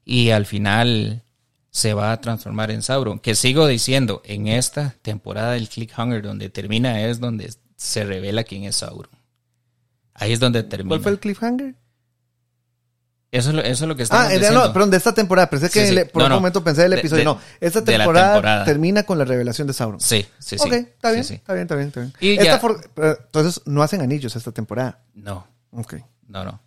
Speaker 1: y al final se va a transformar en Sauron. Que sigo diciendo, en esta temporada del Cliffhanger donde termina es donde se revela quién es Sauron. Ahí es donde termina.
Speaker 2: ¿Cuál fue el cliffhanger?
Speaker 1: Eso, es lo- eso es lo que estamos
Speaker 2: Ah, era,
Speaker 1: diciendo.
Speaker 2: no, perdón, de esta temporada. Pensé que
Speaker 1: Sí, sí.
Speaker 2: le- por
Speaker 1: No,
Speaker 2: un
Speaker 1: no.
Speaker 2: momento pensé
Speaker 1: De-
Speaker 2: episodio.
Speaker 1: de-
Speaker 2: no, esta
Speaker 1: de
Speaker 2: temporada,
Speaker 1: temporada.
Speaker 2: termina con la revelación de Sauron.
Speaker 1: Sí, sí, sí.
Speaker 2: ok, está bien,
Speaker 1: Sí,
Speaker 2: está bien, está bien, está bien.
Speaker 1: Y
Speaker 2: Esta
Speaker 1: ya-
Speaker 2: for- pero, entonces, no hacen anillos esta temporada.
Speaker 1: No,
Speaker 2: Ok.
Speaker 1: no, no.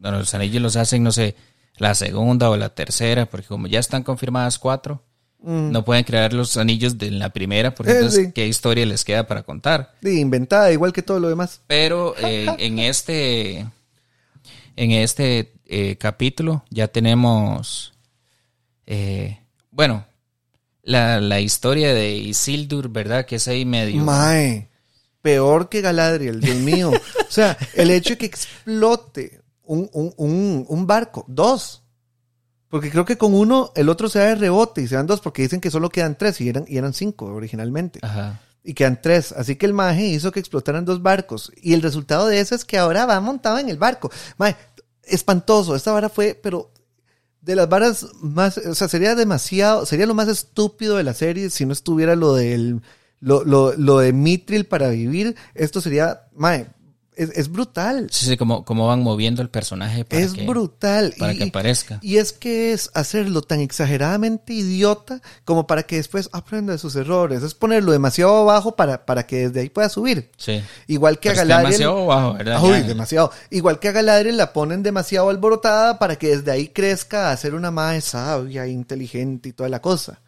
Speaker 1: No, los anillos los hacen, no sé, la segunda o la tercera, porque como ya están confirmadas cuatro, no pueden crear los anillos de la primera, porque
Speaker 2: Mm. Eh,
Speaker 1: entonces. ¿qué historia les queda para contar?
Speaker 2: Sí, inventada, igual que todo lo demás.
Speaker 1: Pero eh, *laughs* en este, en este eh, capítulo ya tenemos, eh, bueno, la, la historia de Isildur, ¿verdad? Que es ahí medio...
Speaker 2: Mae, peor que Galadriel, Dios mío. o sea, el hecho de que explote un, un, un, un barco, dos. Porque creo que con uno, el otro se da de rebote y se dan dos, porque dicen que solo quedan tres y eran, y eran cinco originalmente.
Speaker 1: Ajá.
Speaker 2: y quedan tres. Así que el maje hizo que explotaran dos barcos. Y el resultado de eso es que ahora va montado en el barco. Maje, espantoso. Esta vara fue, pero de las varas más, o sea, sería demasiado, sería lo más estúpido de la serie si no estuviera lo del, lo, lo, lo de Mitril para vivir. Esto sería, maje, es, es brutal.
Speaker 1: Sí, sí, como, como van moviendo el personaje para
Speaker 2: Es
Speaker 1: que,
Speaker 2: brutal.
Speaker 1: para
Speaker 2: y,
Speaker 1: que aparezca.
Speaker 2: y es que es hacerlo tan exageradamente idiota como para que después aprenda de sus errores. Es ponerlo demasiado abajo para, para que desde ahí pueda subir.
Speaker 1: Sí.
Speaker 2: Igual que
Speaker 1: Pero
Speaker 2: a Galadriel.
Speaker 1: demasiado bajo, ¿verdad?
Speaker 2: Uy, demasiado. Igual que a Galadriel la ponen demasiado alborotada para que desde ahí crezca a ser una madre sabia, inteligente y toda la cosa.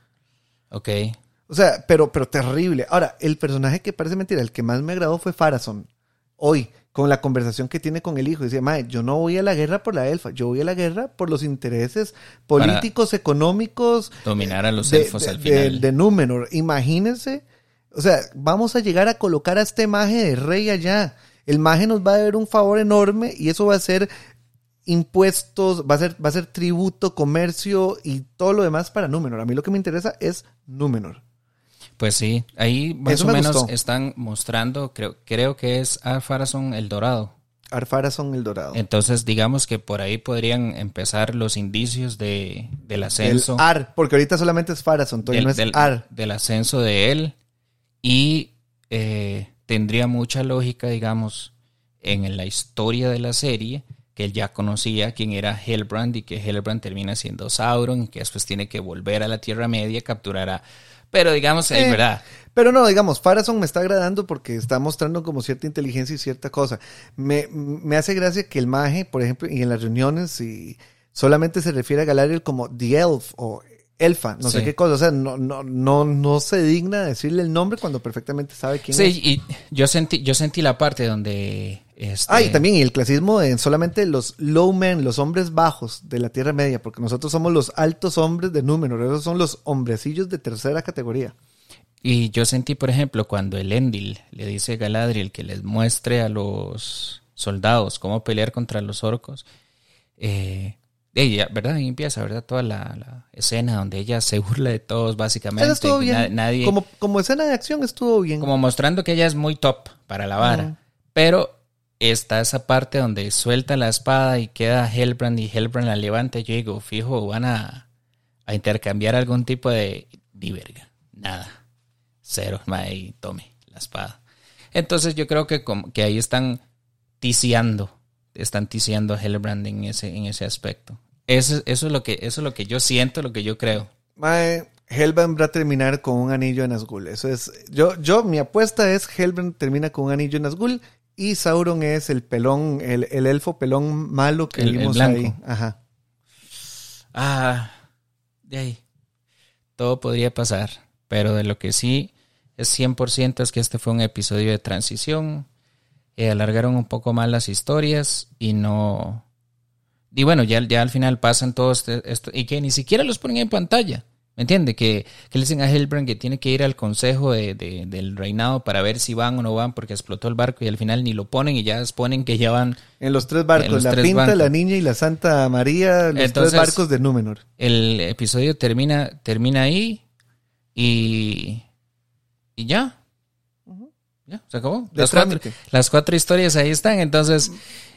Speaker 1: Ok.
Speaker 2: O sea, pero, pero terrible. Ahora, el personaje que parece mentira, el que más me agradó fue Farason. Hoy, con la conversación que tiene con el hijo. Dice, mae, yo no voy a la guerra por la elfa, yo voy a la guerra por los intereses políticos, económicos.
Speaker 1: Dominar a los
Speaker 2: de,
Speaker 1: elfos
Speaker 2: de-
Speaker 1: al
Speaker 2: de-
Speaker 1: final.
Speaker 2: de Númenor. Imagínense. O sea, vamos a llegar a colocar a este maje de rey allá. El maje nos va a dar un favor enorme y eso va a ser impuestos, va a ser, va a ser tributo, comercio y todo lo demás para Númenor. A mí lo que me interesa es Númenor.
Speaker 1: Pues sí, ahí más
Speaker 2: Eso
Speaker 1: o
Speaker 2: me
Speaker 1: menos
Speaker 2: gustó.
Speaker 1: están mostrando, creo, creo que es a Farazón el Dorado.
Speaker 2: Arfarason el Dorado.
Speaker 1: Entonces, digamos que por ahí podrían empezar los indicios de, del
Speaker 2: El
Speaker 1: ascenso.
Speaker 2: Ar, porque ahorita solamente es Farason, todavía
Speaker 1: del,
Speaker 2: no es
Speaker 1: del-
Speaker 2: Ar.
Speaker 1: del ascenso de él. Y eh, tendría mucha lógica, digamos, en la historia de la serie, que él ya conocía quién era Hellbrand y que Hellbrand termina siendo Sauron y que después tiene que volver a la Tierra Media, capturar a... Pero digamos, es
Speaker 2: Eh,
Speaker 1: verdad.
Speaker 2: Pero no, digamos, Farason me está agradando porque está mostrando como cierta inteligencia y cierta cosa. Me, me hace gracia que el maje, por ejemplo, y en las reuniones, y solamente se refiere a Galadriel como The Elf o elfa, no sé
Speaker 1: Sí.
Speaker 2: qué cosa. O sea, no, no, no, no se digna decirle el nombre cuando perfectamente sabe quién
Speaker 1: Sí,
Speaker 2: es.
Speaker 1: y yo sentí, yo sentí la parte donde... Este,
Speaker 2: Ah, y también el clasismo en solamente los low men, los hombres bajos de la Tierra Media, porque nosotros somos los altos hombres de Númenor, esos son los hombrecillos de tercera categoría.
Speaker 1: Y yo sentí, por ejemplo, cuando el Endil le dice a Galadriel que les muestre a los soldados cómo pelear contra los orcos, eh, ella, ¿verdad? Ahí empieza, ¿verdad? Toda la, la escena donde ella se burla de todos, básicamente.
Speaker 2: Eso estuvo bien.
Speaker 1: na- nadie,
Speaker 2: Como, como escena de acción estuvo bien.
Speaker 1: como mostrando que ella es muy top para la vara. Pero está esa parte donde suelta la espada y queda Hellbrand y Hellbrand la levanta. Yo digo, fijo, van a, a intercambiar algún tipo de diverga. Nada. Cero, mae, y tome la espada. Entonces yo creo que, como, que ahí están ticiando, están ticiando a Hellbrand en ese, en ese aspecto. Eso, eso, es lo que, eso es lo que yo siento, lo que yo creo.
Speaker 2: Mae, Hellbrand va a terminar con un anillo en Nazgûl. Eso es. Yo, yo, mi apuesta es Hellbrand termina con un anillo en Nazgûl y Sauron es el pelón, el, el elfo pelón malo que
Speaker 1: El- el
Speaker 2: vimos
Speaker 1: blanco.
Speaker 2: ahí. Ajá.
Speaker 1: Ah, de ahí. Todo podría pasar. Pero de lo que sí es 100% es que este fue un episodio de transición. Eh, alargaron un poco más las historias y no. Y bueno, ya, ya al final pasan todos este- esto. Y que ni siquiera los ponen en pantalla. ¿Me entiende? Que, que le dicen a Hellbrand que tiene que ir al consejo de- de- del reinado para ver si van o no van porque explotó el barco y al final ni lo ponen y ya ponen que ya van
Speaker 2: En los tres barcos,
Speaker 1: los
Speaker 2: la
Speaker 1: tres
Speaker 2: Pinta,
Speaker 1: barcos.
Speaker 2: la Niña y la Santa María, los
Speaker 1: Entonces-
Speaker 2: tres barcos de Númenor.
Speaker 1: el episodio termina, termina ahí y, y ya. Ya, se acabó. Las cuatro,
Speaker 2: trámite.
Speaker 1: las cuatro historias ahí están, entonces...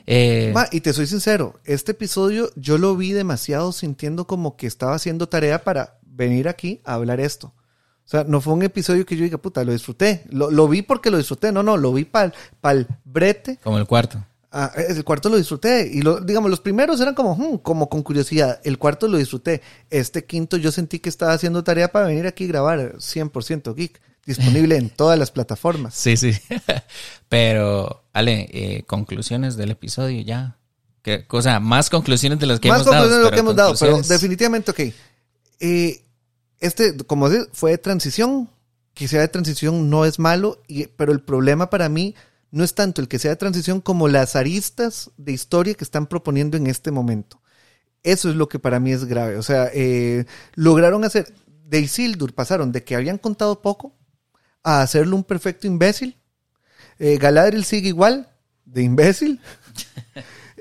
Speaker 1: eh,
Speaker 2: Ma, y te soy sincero, este episodio yo lo vi demasiado sintiendo como que estaba haciendo tarea para venir aquí a hablar esto. O sea, no fue un episodio que yo diga, puta, lo disfruté. Lo, lo vi porque lo disfruté. No, no, lo vi para el brete.
Speaker 1: como el cuarto.
Speaker 2: Ah, el cuarto lo disfruté. Y lo, digamos, los primeros eran como, hmm, como con curiosidad. El cuarto lo disfruté. Este quinto yo sentí que estaba haciendo tarea para venir aquí a grabar 100% Geek. Disponible en todas las plataformas.
Speaker 1: Sí, sí. *laughs* Pero, Ale, eh, conclusiones del episodio ya. ¿Qué cosa? Más conclusiones de las que
Speaker 2: Más
Speaker 1: hemos dado.
Speaker 2: conclusiones de lo que hemos dado, pero definitivamente, ok. Eh, este, como sé, fue de transición. Que sea de transición no es malo, y, pero el problema para mí no es tanto el que sea de transición como las aristas de historia que están proponiendo en este momento. Eso es lo que para mí es grave. O sea, eh, lograron hacer de Isildur, pasaron de que habían contado poco a hacerlo un perfecto imbécil. Eh, Galadriel sigue igual, de imbécil. *laughs*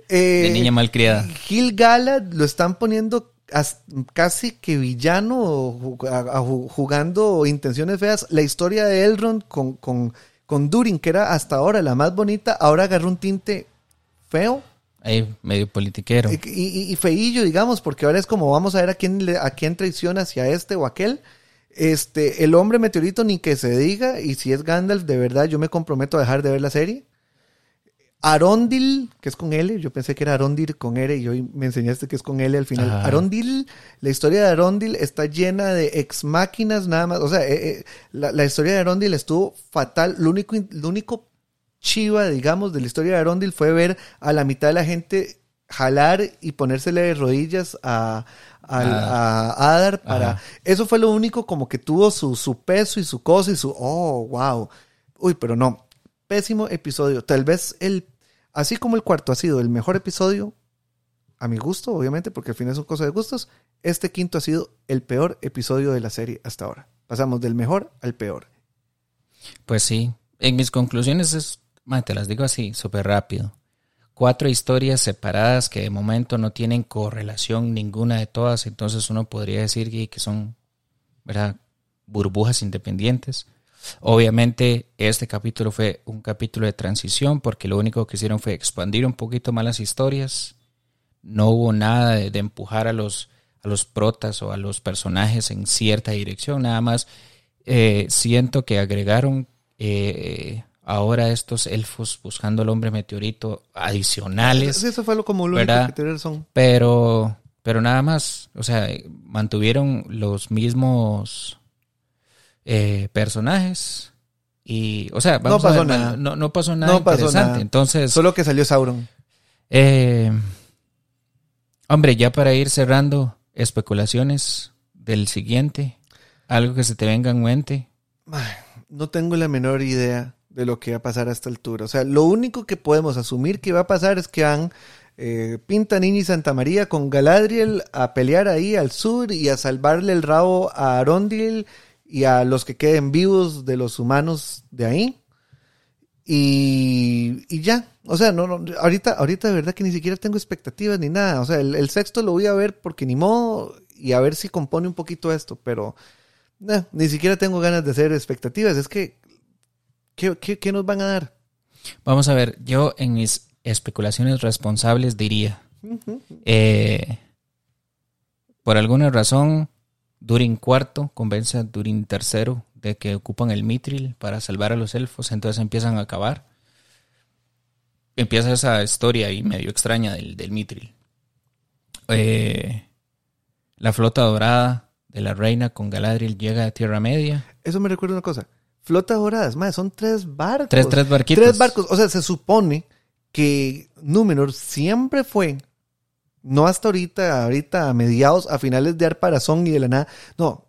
Speaker 1: De
Speaker 2: Eh,
Speaker 1: niña malcriada.
Speaker 2: Gil Galad lo están poniendo as- casi que villano jugando intenciones feas. La historia de Elrond con, con, con Durin, que era hasta ahora la más bonita, ahora agarró un tinte feo
Speaker 1: Ahí, medio politiquero.
Speaker 2: y, y- y feillo, digamos, porque ahora es como vamos a ver a quién, le- a quién traiciona hacia este o aquel. Este, el hombre meteorito ni que se diga, y si es Gandalf, de verdad yo me comprometo a dejar de ver la serie. Arondil, que es con L, yo pensé que era Arondil con R y hoy me enseñaste que es con L al final. Arondil, la historia de Arondil está llena de ex máquinas nada más. O sea, eh, eh, la, la historia de Arondil estuvo fatal. Lo único, lo único chiva, digamos, de la historia de Arondil fue ver a la mitad de la gente jalar y ponérsele de rodillas a, al- a Adar para...
Speaker 1: Ajá.
Speaker 2: Eso fue lo único como que tuvo su, su peso y su cosa y su... Oh, wow. Uy, pero no. Pésimo episodio. Tal vez el... Así como el cuarto ha sido el mejor episodio, a mi gusto, obviamente, porque al final son cosas de gustos, este quinto ha sido el peor episodio de la serie hasta ahora. Pasamos del mejor al peor.
Speaker 1: Pues sí. En mis conclusiones es, man, te las digo así, súper rápido. Cuatro historias separadas que de momento no tienen correlación ninguna de todas, entonces uno podría decir que, son. Burbujas independientes. Obviamente este capítulo fue un capítulo de transición porque lo único que hicieron fue expandir un poquito más las historias. No hubo nada de, de empujar a los, a los protas o a los personajes en cierta dirección, nada más eh, siento que agregaron eh, ahora estos elfos buscando al hombre meteorito adicionales,
Speaker 2: eso fue lo como lo que son.
Speaker 1: pero pero nada más, o sea, mantuvieron los mismos eh, personajes y, o sea, vamos
Speaker 2: No pasó
Speaker 1: a ver,
Speaker 2: nada.
Speaker 1: No, no pasó nada
Speaker 2: No pasó
Speaker 1: interesante.
Speaker 2: nada.
Speaker 1: Entonces,
Speaker 2: Solo que salió Sauron.
Speaker 1: eh, hombre, ya para ir cerrando especulaciones del siguiente? ¿Algo que se te venga en mente?
Speaker 2: No tengo la menor idea de lo que va a pasar a esta altura. O sea, lo único que podemos asumir que va a pasar es que van eh, Pinta Niña y Santa María con Galadriel a pelear ahí al sur y a salvarle el rabo a Arondil y a los que queden vivos de los humanos de ahí. Y, y ya, o sea, no, no, ahorita, ahorita de verdad que ni siquiera tengo expectativas ni nada. O sea, el, sexto lo voy a ver porque ni modo y a ver si compone un poquito esto, pero ni siquiera tengo ganas de hacer expectativas. Es que, ¿qué, qué, qué nos van a dar?
Speaker 1: Vamos a ver, yo en mis especulaciones responsables diría, eh, por alguna razón, Durin cuarto convence a Durin tercero de que ocupan el Mitril para salvar a los elfos, entonces empiezan a acabar. Empieza esa historia ahí medio extraña del, del Mitril. Eh, la flota dorada de la reina con Galadriel llega a Tierra Media.
Speaker 2: Eso me recuerda una cosa. Flotas doradas, madre, son tres barcos.
Speaker 1: Tres, tres barquitos.
Speaker 2: Tres barcos. O sea, se supone que Númenor siempre fue, no hasta ahorita, ahorita a mediados, a finales de Arparazón y de la nada. No,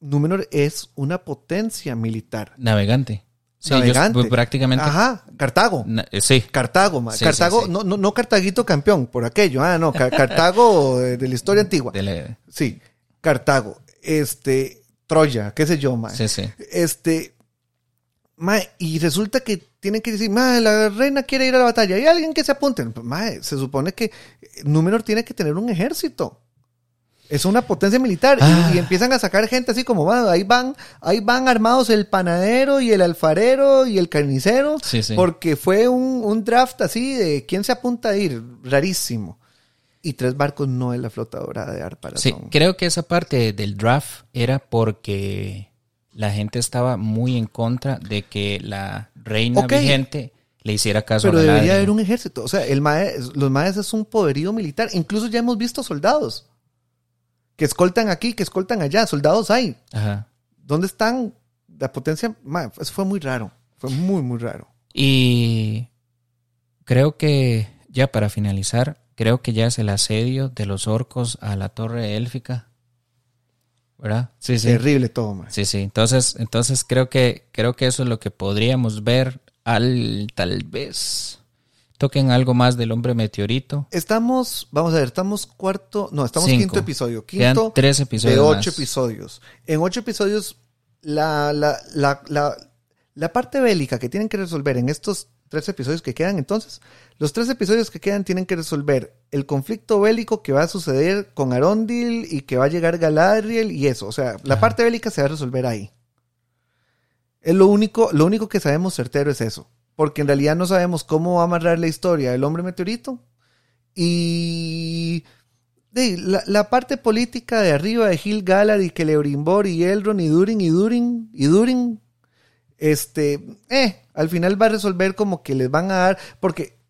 Speaker 2: Númenor es una potencia militar.
Speaker 1: Navegante. Sí,
Speaker 2: Navegante.
Speaker 1: pues, prácticamente.
Speaker 2: Ajá, Cartago.
Speaker 1: na- eh, sí,
Speaker 2: Cartago, ma.
Speaker 1: Sí,
Speaker 2: Cartago,
Speaker 1: sí.
Speaker 2: No, no, no Cartaguito campeón, por aquello. Ah, no, Car- Cartago de, de la historia antigua.
Speaker 1: de la-
Speaker 2: Sí, Cartago. Este, Troya, qué sé yo, ma.
Speaker 1: sí, sí.
Speaker 2: Este. Mae, y resulta que tienen que decir, mae, la reina quiere ir a la batalla. ¿Hay alguien que se apunte? Mae, se supone que Númenor tiene que tener un ejército. Es una potencia militar. Y-
Speaker 1: Ah.
Speaker 2: Y, empiezan a sacar gente así como, "Mae, ahí van, ahí van armados el panadero y el alfarero y el carnicero.
Speaker 1: Sí, sí.
Speaker 2: Porque fue un, un draft así de quién se apunta a ir. Rarísimo. Y tres barcos no es la flota dorada de Arparazón.
Speaker 1: Sí, creo que esa parte del draft era porque la gente estaba muy en contra de que la reina vigente le hiciera caso
Speaker 2: Pero
Speaker 1: a
Speaker 2: debería
Speaker 1: Galadriel.
Speaker 2: haber un ejército. O sea, el mae- los maes es un poderío militar. Incluso ya hemos visto soldados que escoltan aquí, que escoltan allá. Soldados hay.
Speaker 1: Ajá.
Speaker 2: ¿Dónde están? La potencia. mae, eso fue muy raro. Fue muy, muy raro.
Speaker 1: Y creo que, ya para finalizar, creo que ya es el asedio de los orcos a la torre élfica. ¿Verdad? Sí, sí.
Speaker 2: Terrible todo, mae.
Speaker 1: Sí, sí. Entonces, entonces creo que, creo que eso es lo que podríamos ver al tal vez. Toquen algo más del hombre meteorito.
Speaker 2: Estamos, vamos a ver, estamos cuarto, no, estamos
Speaker 1: Cinco.
Speaker 2: quinto episodio.
Speaker 1: Quedan
Speaker 2: Quinto
Speaker 1: tres episodios
Speaker 2: de ocho
Speaker 1: más.
Speaker 2: episodios. En ocho episodios, la, la, la, la, la parte bélica que tienen que resolver en estos tres episodios que quedan, entonces, los tres episodios que quedan tienen que resolver el conflicto bélico que va a suceder con Arondil y que va a llegar Galadriel y eso. O sea, la
Speaker 1: Ajá.
Speaker 2: parte bélica se va a resolver ahí. Es lo único, lo único que sabemos certero es eso. Porque en realidad no sabemos cómo va a amarrar la historia del hombre meteorito. Y de, la, la parte política de arriba de Gil Galad y Celebrimbor y Elrond y Durin y Durin y Durin, este, eh, al final va a resolver como que les van a dar, porque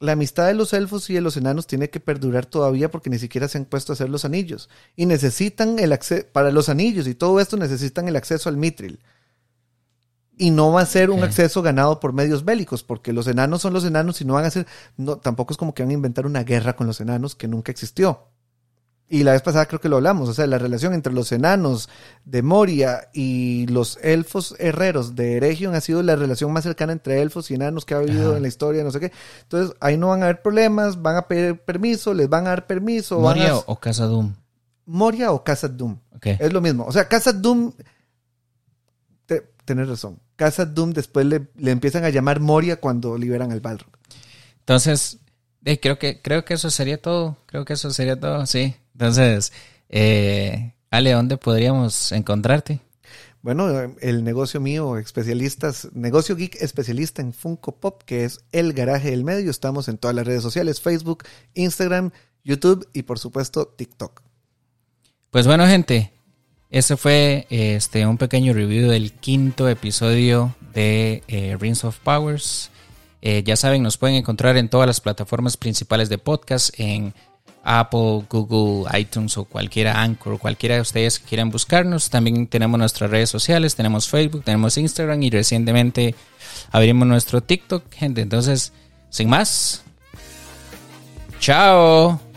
Speaker 2: la amistad de los elfos y de los enanos tiene que perdurar todavía porque ni siquiera se han puesto a hacer los anillos. Y necesitan el acceso, para los anillos y todo esto necesitan el acceso al Mitril. Y no va a ser un acceso ganado por medios bélicos, porque los enanos son los enanos y no van a ser, no, tampoco es como que van a inventar una guerra con los enanos que nunca existió. Y la vez pasada creo que lo hablamos, o sea, la relación entre los enanos de Moria y los elfos herreros de Eregion ha sido la relación más cercana entre elfos y enanos que ha habido
Speaker 1: Ajá.
Speaker 2: en la historia, no sé qué. Entonces, ahí no van a haber problemas, van a pedir permiso, les van a dar permiso.
Speaker 1: Moria
Speaker 2: a-
Speaker 1: o, Casa Doom.
Speaker 2: Moria o Casa Doom. Es lo mismo. O sea, Casa Doom. Te, tenés razón. Casa Doom después le, le empiezan a llamar Moria cuando liberan al Balrog.
Speaker 1: Entonces, eh, creo que creo que eso sería todo. Creo que eso sería todo, sí. Entonces, eh, Ale, ¿dónde podríamos encontrarte?
Speaker 2: Bueno, el negocio mío, especialistas, negocio geek especialista en Funko Pop, que es el garaje del medio. Estamos en todas las redes sociales: Facebook, Instagram, YouTube y por supuesto TikTok.
Speaker 1: Pues bueno, gente, ese fue este un pequeño review del quinto episodio de eh, Rings of Powers. Eh, ya saben, nos pueden encontrar en todas las plataformas principales de podcast, en Apple, Google, iTunes o cualquiera Anchor, cualquiera de ustedes que quieran buscarnos. También tenemos nuestras redes sociales, tenemos Facebook, tenemos Instagram y recientemente abrimos nuestro TikTok, gente. Entonces, sin más, chao.